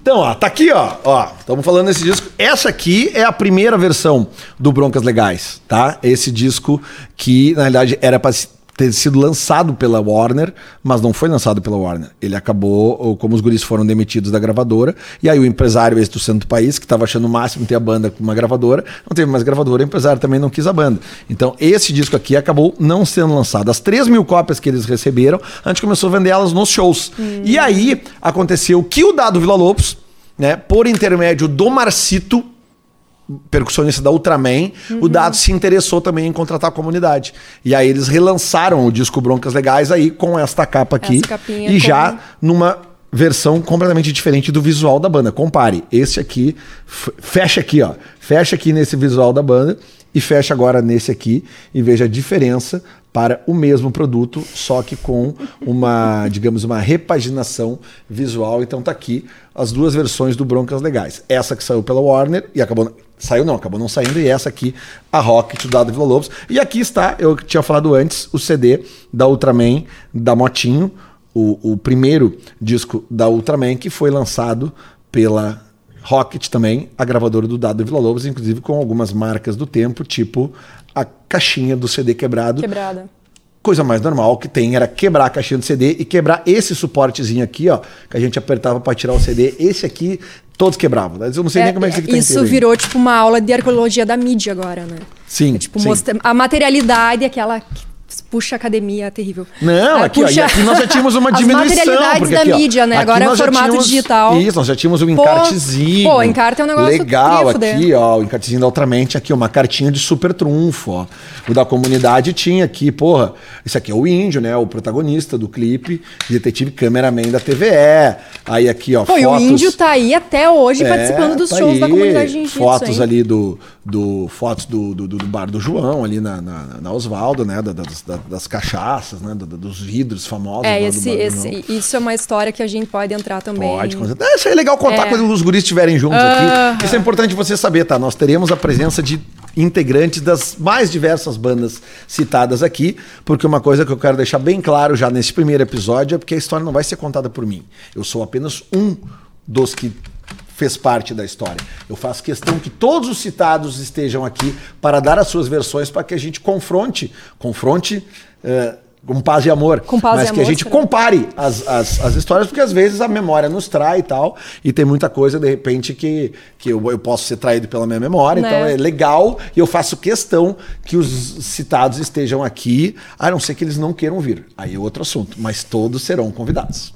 Então, ó, tá aqui, ó. Ó, estamos falando desse disco. Essa aqui é a primeira versão do Broncas Legais, tá? Esse disco que, na realidade, era para ter sido lançado pela Warner, mas não foi lançado pela Warner. Ele acabou, como os guris foram demitidos da gravadora, e aí o empresário esse do do país, que estava achando o máximo ter a banda com uma gravadora, não teve mais gravadora, o empresário também não quis a banda. Então esse disco aqui acabou não sendo lançado. As 3 mil cópias que eles receberam, a gente começou a vender elas nos shows. Hum. E aí aconteceu que o Dado Vila Lobos, né, por intermédio do Marcito, percussionista da Ultraman, uhum. o Dado se interessou também em contratar a comunidade. E aí eles relançaram o disco Broncas Legais aí com esta capa aqui e já numa versão completamente diferente do visual da banda. Compare, esse aqui fecha aqui, ó. Fecha aqui nesse visual da banda e fecha agora nesse aqui e veja a diferença para o mesmo produto, só que com uma, digamos, uma repaginação visual. Então tá aqui as duas versões do Broncas Legais. Essa que saiu pela Warner e acabou Saiu não, acabou não saindo, e essa aqui, a Rocket, Dado Vila Lobos. E aqui está, eu tinha falado antes, o CD da Ultraman, da Motinho, o, o primeiro disco da Ultraman, que foi lançado pela Rocket também, a gravadora do Dado Vila Lobos, inclusive com algumas marcas do tempo, tipo a caixinha do CD quebrado. Quebrada. Coisa mais normal que tem era quebrar a caixinha do CD e quebrar esse suportezinho aqui, ó, que a gente apertava para tirar o CD. Esse aqui todos quebravam. Eu não sei é, nem como é que isso Isso virou tipo uma aula de arqueologia da mídia agora, né? Sim. É, tipo, sim. a materialidade, aquela puxa academia terrível. Não, aqui, puxa... ó, aqui nós já tínhamos uma diminuição. As materialidades da aqui, mídia, né? Agora é o formato tínhamos, digital. Isso, nós já tínhamos um encartezinho. Pô, encarte é um negócio legal aqui, ó, o encartezinho da Ultramente aqui, uma cartinha de super trunfo, ó. O da comunidade tinha aqui, porra, esse aqui é o índio, né? O protagonista do clipe, detetive cameraman da TVE. Aí aqui, ó, Pô, fotos... o índio tá aí até hoje é, participando dos tá shows aí. da comunidade jiu Fotos ali do, do fotos do, do, do, bar do João ali na, na, na Osvaldo, né? Das, das, das cachaças, né? dos vidros famosos. É, esse, esse, isso é uma história que a gente pode entrar também. Pode, é, isso é legal contar é. quando os guris estiverem juntos uh -huh. aqui. Isso é importante você saber, tá? Nós teremos a presença de integrantes das mais diversas bandas citadas aqui, porque uma coisa que eu quero deixar bem claro já nesse primeiro episódio é porque a história não vai ser contada por mim. Eu sou apenas um dos que fez parte da história. Eu faço questão que todos os citados estejam aqui para dar as suas versões para que a gente confronte, confronte uh, com paz e amor. Paz mas e que amor, a gente compare as, as, as, histórias, porque às vezes a memória nos trai e tal, e tem muita coisa, de repente, que, que eu, eu posso ser traído pela minha memória, né? então é legal, e eu faço questão que os citados estejam aqui, a não ser que eles não queiram vir. Aí é outro assunto, mas todos serão convidados.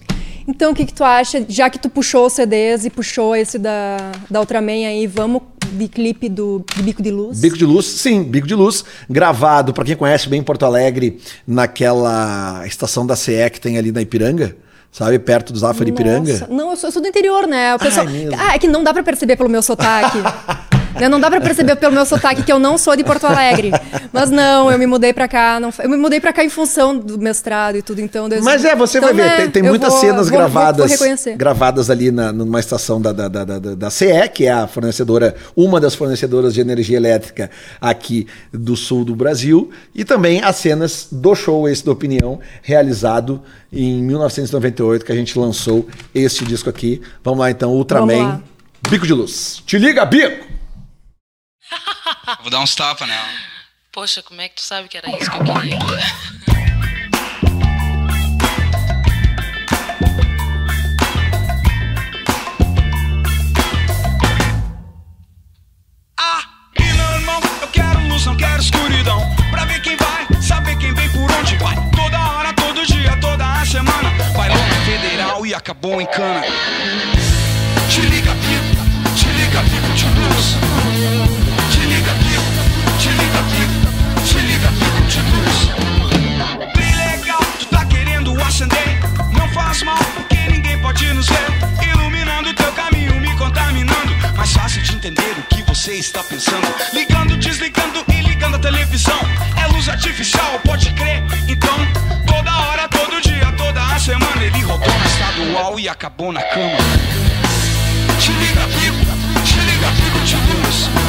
Então, o que, que tu acha, já que tu puxou os CDs e puxou esse da, da Ultraman aí, vamos de clipe do de Bico de Luz? Bico de Luz, sim, Bico de Luz, gravado, para quem conhece bem Porto Alegre, naquela estação da CE que tem ali na Ipiranga. Sabe, perto do Zafari Ipiranga? Não, eu sou, eu sou, do interior, né? O pessoal... Ai, ah, é que não dá para perceber pelo meu sotaque. Né? Não dá para perceber pelo meu sotaque que eu não sou de Porto Alegre. Mas não, eu me mudei para cá. Não, eu me mudei para cá em função do mestrado e tudo. Então, Deus, Mas é, você então, vai ver, né, tem, tem muitas vou, cenas vou, gravadas vou, gravadas ali na, numa estação da, da, da, da, da CE, que é a fornecedora, uma das fornecedoras de energia elétrica aqui do sul do Brasil. E também as cenas do show Esse da Opinião, realizado em 1998, que a gente lançou este disco aqui. Vamos lá então, Ultraman. Bico de luz. Te liga, bico! Vou dar uns tapas nela. Poxa, como é que tu sabe que era isso que eu queria? ah, e meu irmão, eu quero luz, não quero escuridão. Pra ver quem vai, saber quem vem por onde vai. Toda hora, todo dia, toda a semana. Vai logo federal e acabou em cana. Te liga, pipa, te liga, pipa de luz acabou na cama. Te liga, pico, te liga, pico de luz.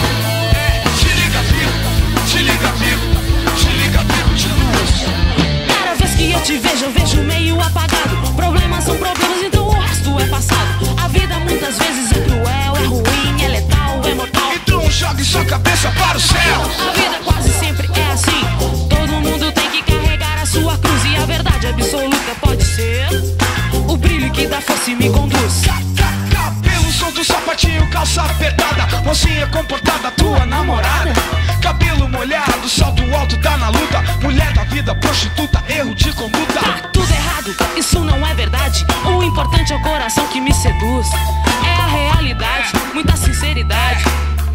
Eu te vejo, eu vejo meio apagado. Problemas são problemas, então o resto é passado. A vida muitas vezes é cruel, é ruim, é letal, é mortal. Então jogue sua cabeça para o céu. A vida quase sempre é assim. Todo mundo tem que carregar a sua cruz. E a verdade absoluta pode ser o brilho que dá força e me conduz. Ca- Cabelo solto, sapatinho, calça apertada. Mocinha comportada, tua namorada. Cabelo molhado, salto alto, tá na luta. Mulher da vida, prostituta, erro de conduta. Tá tudo errado, isso não é verdade. O importante é o coração que me seduz. É a realidade, muita sinceridade.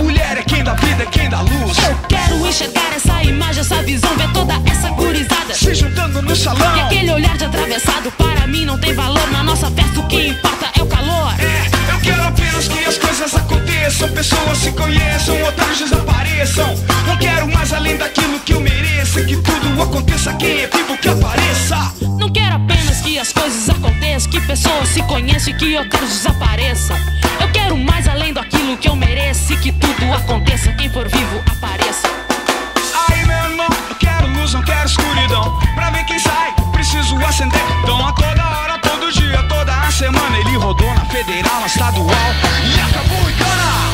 Mulher é quem dá vida, é quem dá luz. Eu quero enxergar essa imagem, essa visão, ver toda essa gurizada. Se juntando no salão. E aquele olhar de atravessado para mim não tem valor. Na nossa festa o que importa é o calor. É, quero apenas que as coisas aconteçam, pessoas se conheçam, otários desapareçam. Não quero mais além daquilo que eu mereça, que tudo aconteça, quem é vivo que apareça. Não quero apenas que as coisas aconteçam, que pessoas se conheçam e que outros desapareçam. Eu quero mais além daquilo que eu mereço que tudo aconteça, quem for vivo apareça. Aí meu irmão, eu quero luz, não quero escuridão. Rodou na federal, na estadual e acabou em cana.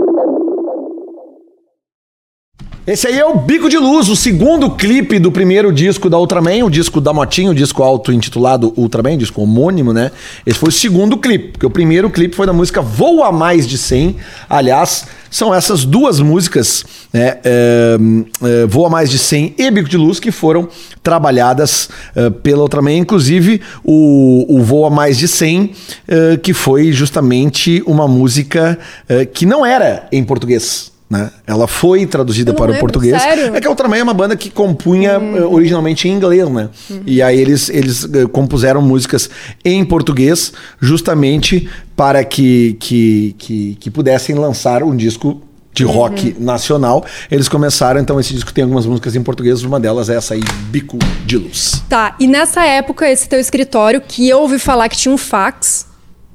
Esse aí é o Bico de Luz, o segundo clipe do primeiro disco da Ultraman, o disco da Motinha, o disco auto-intitulado Ultraman, disco homônimo, né? Esse foi o segundo clipe, porque o primeiro clipe foi da música Voa Mais de 100. Aliás, são essas duas músicas, né? é, é, Voa Mais de 100 e Bico de Luz, que foram trabalhadas é, pela Ultraman. Inclusive, o, o Voa Mais de 100, é, que foi justamente uma música é, que não era em português. Né? Ela foi traduzida para o lembro, português. sério? É que a Ultraman é uma banda que compunha eh, originalmente em inglês, né? E aí eles, eles eh, compuseram músicas em português justamente para que, que, que, que pudessem lançar um disco de rock nacional. Eles começaram, então esse disco tem algumas músicas em português, uma delas é essa aí, Bico de Luz. Tá, e nessa época, esse teu escritório, que eu ouvi falar que tinha um fax,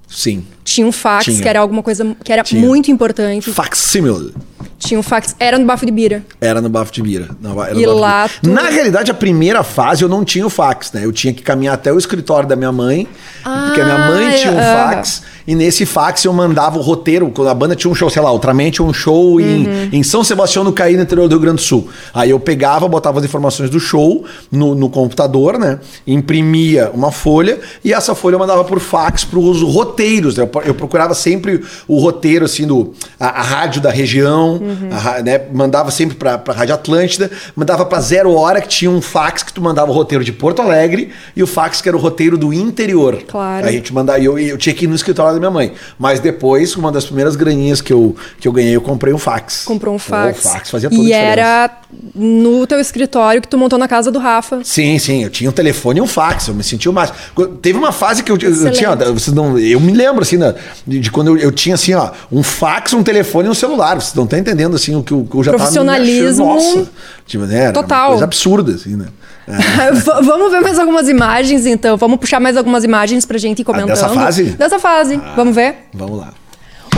Sim. tinha um fax, Tinha. que era alguma coisa que era Tinha. muito importante. Facsimile. Tinha um fax, era no Bafo de Bira. Era no Bafo de Bira. Não, E lá tu- Na realidade, a primeira fase eu não tinha o fax, né? Eu tinha que caminhar até o escritório da minha mãe, porque a minha mãe Ah, tinha um ah. fax, e nesse fax eu mandava o roteiro, quando a banda tinha um show, sei lá, Ultraman tinha um show em, Uhum. em São Sebastião no Caí, no interior do Rio Grande do Sul. Aí eu pegava, botava as informações do show no, no computador, né? Imprimia uma folha, e essa folha eu mandava por fax para os roteiros. né? Eu, eu procurava sempre o roteiro, assim, do a, a rádio da região, a ra- né? mandava sempre para a Rádio Atlântida, mandava para Zero Hora, que tinha um fax que tu mandava o roteiro de Porto Alegre, e o fax que era o roteiro do interior. Claro. Aí a gente mandava, eu, eu tinha que ir no escritório da minha mãe. Mas depois, uma das primeiras graninhas que eu, que eu ganhei, eu comprei um fax. Comprou um O fax. fax fazia toda a E diferença. era no teu escritório que tu montou na casa do Rafa. Sim, sim, eu tinha um telefone e um fax, eu me sentia o máximo. Teve uma fase que eu, eu tinha, vocês não, eu me lembro assim, né, de, quando eu, eu tinha assim, ó, um fax, um telefone e um celular. Vocês não estão entendendo assim o que, eu- que eu já tava me Profissionalismo achando, Nossa, tipo, né, total. Coisa absurda, assim, né? Vamos ver mais algumas imagens, então. Vamos puxar mais algumas imagens pra gente ir comentando. dessa fase? Dessa fase. Vamos ver? Vamos lá.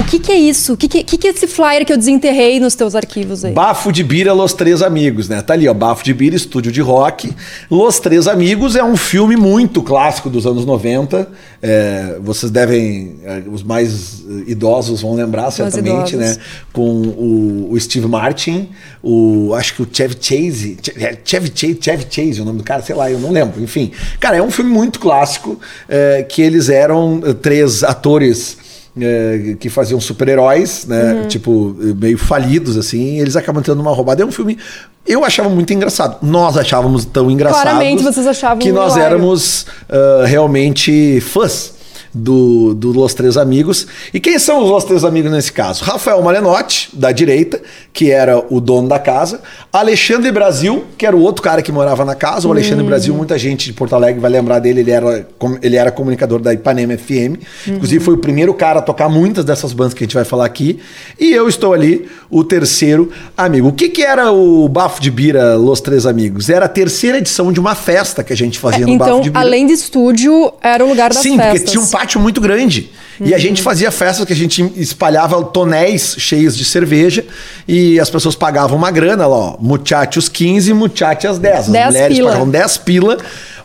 O que, que é isso? O que, que, que, é esse flyer que eu desenterrei nos teus arquivos aí? Bafo de Bira, Los Três Amigos, né? Tá ali, ó. Bafo de Bira, estúdio de rock. Los Três Amigos é um filme muito clássico dos anos 90. É, vocês devem, é, os mais idosos vão lembrar, certamente, né? Com o, o Steve Martin, o acho que o Chevy Chase, é, Chevy Chase, Chevy Chase, o nome do cara, sei lá, eu não lembro. Enfim, cara, é um filme muito clássico é, que eles eram eh, três atores é, que faziam super-heróis, né? Uhum. Tipo, meio falidos, assim, e eles acabam tendo uma roubada. É um filme. Eu achava muito engraçado. Nós achávamos tão engraçado. Claramente vocês achavam Que nós hilário. éramos ah, realmente fãs. Do, do Los Três Amigos. E quem são os Los Três Amigos nesse caso? Rafael Malenotti, da direita, que era o dono da casa. Alexandre Brasil, que era o outro cara que morava na casa. O Alexandre Brasil, muita gente de Porto Alegre vai lembrar dele. Ele era, ele era comunicador da Ipanema FM. Inclusive, foi o primeiro cara a tocar muitas dessas bandas que a gente vai falar aqui. E eu estou ali, o terceiro amigo. O que, que era o Bafo de Bira, Los Três Amigos? Era a terceira edição de uma festa que a gente fazia no Então, Bafo de Bira. além de estúdio, era o lugar das Sim, festas. porque tinha um pátio muito grande. E a gente fazia festas que a gente espalhava tonéis cheios de cerveja e as pessoas pagavam uma grana lá, ó. Muchachos 15, muchachas 10. As 10 mulheres pila. pagavam 10 pila.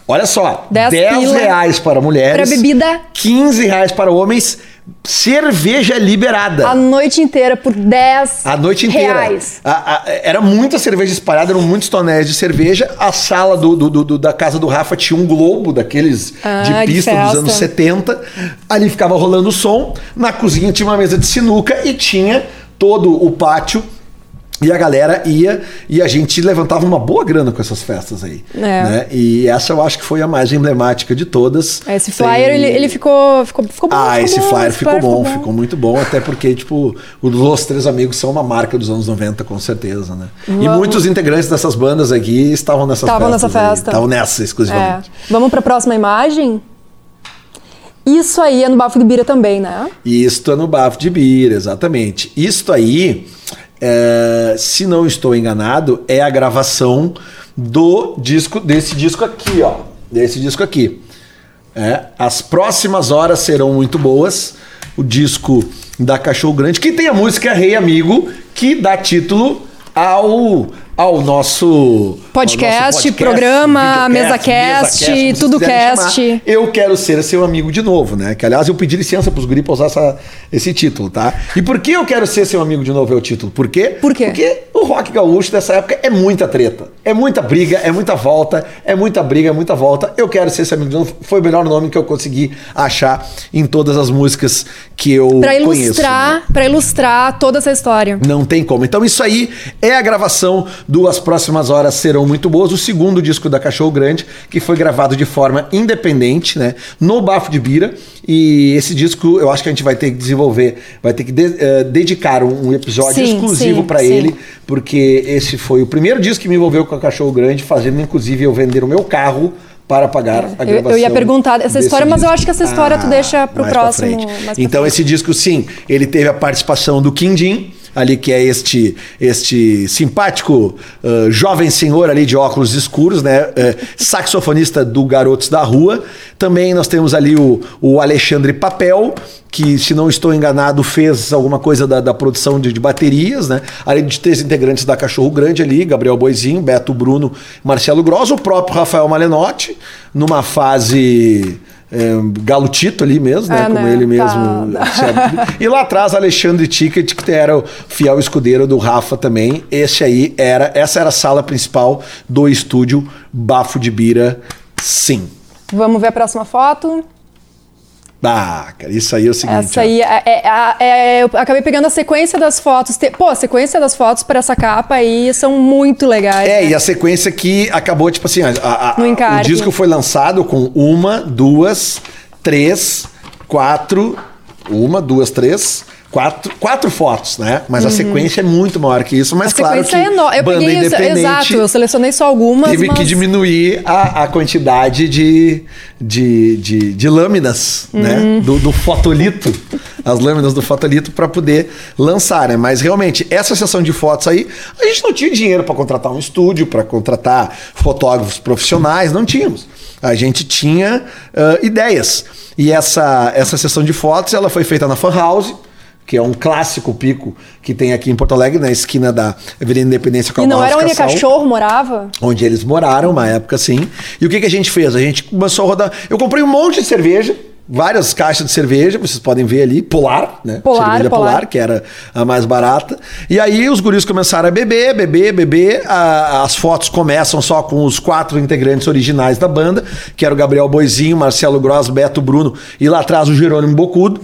Olha só, 10 10, pila reais para mulheres. pra bebida. 15 reais para homens. Cerveja liberada. A noite inteira por 10 A noite inteira. reais. A- a- era muita cerveja espalhada, eram muitos tonéis de cerveja. A sala do, do- do- da casa do Rafa tinha um globo daqueles Ah, de de pista dos festa. anos 70. Ali ficava rolando o som. Na cozinha tinha uma mesa de sinuca e tinha todo o pátio. E a galera ia e a gente levantava uma boa grana com essas festas aí. É. né? E essa eu acho que foi a mais emblemática de todas. Esse flyer, Tem- ele, ele ficou, ficou, ficou bom. ah, ficou esse bom, flyer esse ficou bom, ficou muito bom, até porque, tipo, os Los Três Amigos são uma marca dos anos 90, com certeza, né? E Vamos. muitos integrantes dessas bandas aqui estavam nessas Estavam festas. nessa festa. Estavam nessa É. exclusivamente. Vamos pra próxima imagem? Isso aí é no Bafo de Bira também, né? Isto é no Bafo de Bira, exatamente. Isto aí, é, se não estou enganado, é a gravação do disco, desse disco aqui, ó. Desse disco aqui. É, as próximas horas serão muito boas. O disco da Cachorro Grande, que tem a música Rei Amigo, que dá título ao, ao nosso Podcast, ao nosso programa, videocast, mesacast, vocês tudo cast. chamar. Eu quero ser seu amigo de novo, né? Que aliás eu pedi licença pros guri pra usar essa- esse título, tá? E por que eu quero ser seu amigo de novo é o título? Por quê? Por quê? Porque o rock gaúcho dessa época é muita treta. É muita briga, é muita volta, é muita briga, é muita volta. Eu quero ser seu amigo de novo. Foi o melhor nome que eu consegui achar em todas as músicas que eu Pra conheço. né? ilustrar, pra ilustrar toda essa história. Não tem como. Então, isso aí é a gravação do As Próximas Horas Serão Muito Boas, o segundo disco da Cachorro Grande, que foi gravado de forma independente, né? No Bafo de Bira. E esse disco eu acho que a gente vai ter que desenvolver, vai ter que de- eh, dedicar um, um episódio Sim, exclusivo para ele, porque esse foi o primeiro disco que me envolveu com a Cachorro Grande, fazendo inclusive eu vender o meu carro para pagar a Eu- gravação. eu ia perguntar essa história, mas eu disco. acho que essa história tu deixa mais pra próximo- pra Então esse disco, sim, ele teve a participação do Quindim, ali que é este este simpático ah, jovem senhor ali de óculos escuros, né? eh, saxofonista do Garotos da Rua. Também nós temos ali o, o Alexandre Papel, que, se não estou enganado, fez alguma coisa da, da produção de, de baterias, né? Além de três integrantes da Cachorro Grande ali, Gabriel Boizinho, Beto Bruno, Marcelo Gross, o próprio Rafael Malenotti, numa fase é, galutito ali mesmo, né? É, Como né? ele mesmo. Tá. se ab- E lá atrás, Alexandre Ticket, que era o fiel escudeiro do Rafa também. Esse aí era, essa era a sala principal do estúdio Bafo de Bira, sim. Vamos ver a próxima foto. Ah, cara, isso aí é o seguinte. Essa aí, é, é- é- eu acabei pegando a sequência das fotos. Pô, a sequência das fotos para essa capa aí são muito legais. É, né? e a sequência que acabou, tipo assim, a- a- o disco foi lançado com uma, duas, três, quatro, uma, duas, três, quatro, quatro fotos, né? Mas a sequência é muito maior que isso, mas Uhum. a claro que é enorme. Eu banda independente exato, eu selecionei só algumas, teve mas... que diminuir a, a quantidade de, de, de, de lâminas, Uhum. né? Do, do fotolito, as lâminas do fotolito para poder lançar, né? Mas realmente, essa sessão de fotos aí, a gente não tinha dinheiro para contratar um estúdio, para contratar fotógrafos profissionais, não tínhamos. A gente tinha ah, ideias. E essa, essa sessão de fotos, ela foi feita na Fan House, que é um clássico pico que tem aqui em Porto Alegre, na esquina da Avenida Independência com a E não era onde o Cassal cachorro morava? onde eles moraram, uma época assim. E o que, que a gente fez? A gente começou a rodar. Eu comprei um monte de cerveja, várias caixas de cerveja, vocês podem ver ali, Polar, né? Polar, cerveja Polar. que era a mais barata. E aí os guris começaram a beber, beber, beber. A- as fotos começam só com os quatro integrantes originais da banda, que era o Gabriel Boizinho, Marcelo Gross, Beto Bruno e lá atrás o Jerônimo Bocudo.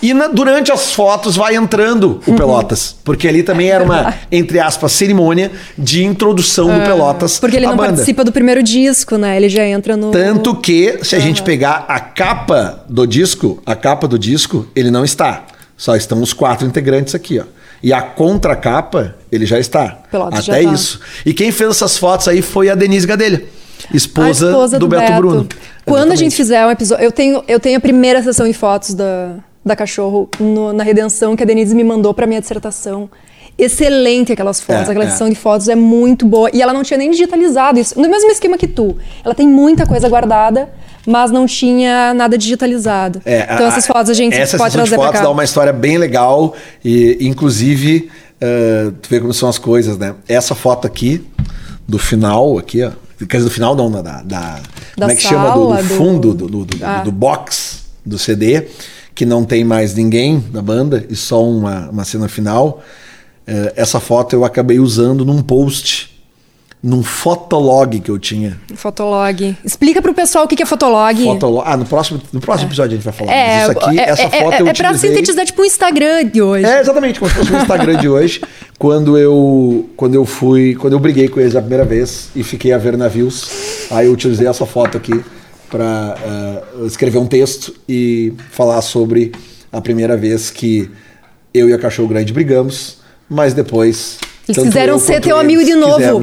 E na- durante as fotos vai entrando o Pelotas, porque ali também era uma, entre aspas, cerimônia de introdução do Pelotas Porque ele não banda. participa do primeiro disco, né? Ele já entra no. Tanto que, se a gente pegar a capa do disco, a capa do disco, ele não está. Só estão os quatro integrantes aqui, ó. E a contracapa, ele já está. Pelotas já Até tá. isso. E quem fez essas fotos aí foi a Denise Gadelha, A esposa, esposa do, Beto, Bruno. Quando a Exatamente. gente fizer um episódio. Eu tenho, eu tenho a primeira sessão de fotos da, da cachorro no- na redenção que a Denise me mandou para minha dissertação. Excelente aquelas fotos. É, Aquela é. sessão de fotos é muito boa. E ela não tinha nem digitalizado isso. No mesmo esquema que tu. Ela tem muita coisa guardada, mas não tinha nada digitalizado. É, então essas fotos a gente essa pode trazer fotos cá. dá uma história bem legal e inclusive eh, tu vê como são as coisas, né? Essa foto aqui do final aqui, ó, quer dizer do final não, da, da, da- como é que chama do, sala, do- fundo do, do, do- Ah. do box do CD que não tem mais ninguém da banda e só uma, uma cena final. Eh, essa foto eu acabei usando num post, num fotolog que eu tinha. Fotolog. Explica pro pessoal o que é Fotolog. Fotolog. Ah, no próximo, no próximo episódio a gente vai falar. É, isso aqui, é, essa é, foto é, eu é pra utilizei- sintetizar tipo o Instagram de hoje. é, exatamente, como se fosse o Instagram de hoje, quando eu, quando eu fui, quando eu briguei com eles a primeira vez e fiquei a ver navios, aí eu utilizei essa foto aqui para escrever um texto e falar sobre a primeira vez que eu e a Cachorro Grande brigamos, mas depois... Eles quiseram ser teu amigo de novo.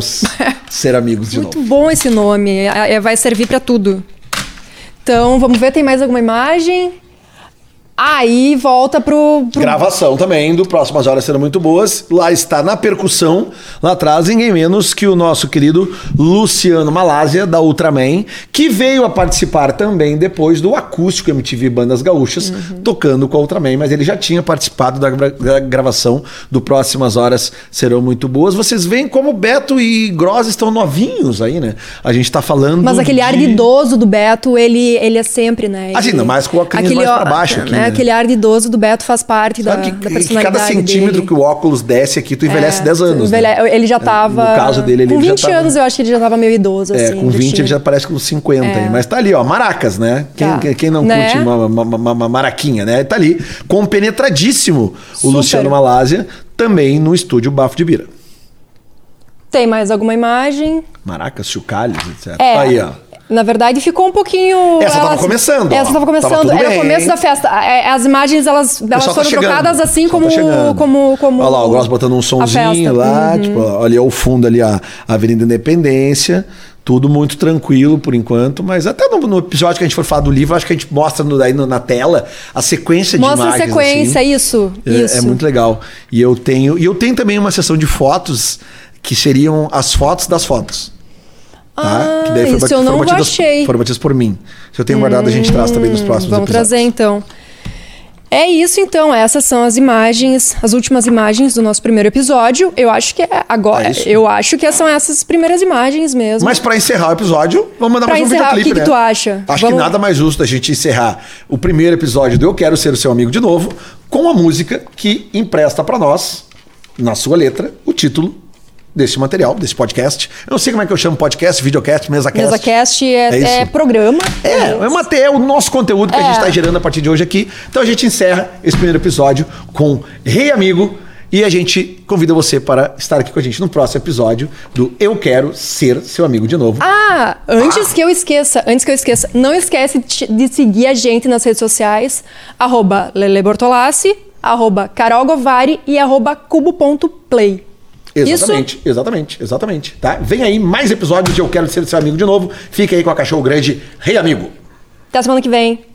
ser amigos de Muito novo. bom esse nome, é- é- vai servir pra tudo. Então, vamos ver, tem mais alguma imagem? Aí volta pro, pro Gravação também do Próximas Horas Serão Muito Boas. Lá está na percussão, lá atrás, ninguém menos que o nosso querido Luciano Malásia, da Ultraman, que veio a participar também depois do acústico MTV Bandas Gaúchas, Uhum. tocando com a Ultraman, mas ele já tinha participado da, gra- da gravação do Próximas Horas Serão Muito Boas. Vocês veem como Beto e Gross estão novinhos aí, né? A gente tá falando. Mas aquele ar de idoso do Beto, ele, ele é sempre, né? Assim, Ele- não, mas com o óculos aquele mais pra baixo aqui, né? Né? Aquele ar de idoso do Beto faz parte da, que, da que personalidade cada centímetro dele. que o óculos desce aqui, tu envelhece É, 10 anos. envelhe- né? Ele já tava. No caso dele, ele Com já 20 tava- anos, eu acho que ele já tava meio idoso, É, assim. com 20 tinha- ele já parece com 50 É. Mas tá ali, ó, maracas, né? Quem, Tá. quem- não Né? curte uma, uma- uma- uma maraquinha, né? Tá ali, compenetradíssimo o Super. Luciano Malásia, também no estúdio Bafo de Bira. Tem mais alguma imagem? Maracas, chocalhos, etc. É. Aí, ó. Na verdade, ficou um pouquinho. Essa tava começando. Essa tava começando. Tava Era bem. o começo da festa. É, As imagens, elas, elas tá foram chegando, trocadas assim o como, tá como, como. Olha lá, o Gross botando um festa. lá, Uhum. tipo, ali ao fundo ali a Avenida Independência. Tudo muito tranquilo por enquanto, mas até no, no episódio que a gente for falar do livro, acho que a gente mostra no, daí no- na tela a sequência de Mostra a imagens. sequência, assim. isso. É, isso. é muito legal. E eu tenho, e eu tenho também uma sessão de fotos que seriam as fotos das fotos. Tá? Ah, que daí foi isso bati- eu não foram batidas, achei. foram batidas por mim. Se eu tenho guardado, a gente traz também nos próximos Vamos episódios. trazer então. É isso então, essas são as imagens, as últimas imagens do nosso primeiro episódio. Eu acho que é agora, É isso. eu acho que são essas primeiras imagens mesmo. Mas pra encerrar o episódio, vamos mandar Pra mais um encerrar, videoclipe, o que né? que tu acha? Acho Vamos- que nada mais justo a gente encerrar o primeiro episódio do Eu Quero Ser o Seu Amigo de Novo com a música que empresta pra nós, na sua letra, o título desse material, desse podcast. Eu não sei como é que eu chamo podcast, videocast, mesacast. MesaCast é, É é programa. É, é, uma, é o nosso conteúdo que a gente É. está gerando a partir de hoje aqui. Então a gente encerra esse primeiro episódio com Rei Amigo e a gente convida você para estar aqui com a gente no próximo episódio do Eu Quero Ser Seu Amigo de Novo. Ah, antes que eu esqueça, antes que eu esqueça, não esquece de de seguir a gente nas redes sociais, arroba Lele Bortolassi, arroba Carol Govari e arroba cubo.play. Exatamente, exatamente, exatamente. Tá? Vem aí mais episódios de Eu Quero Ser Seu Amigo de Novo. Fica aí com a Cachorro Grande, Rei Amigo. Até semana que vem.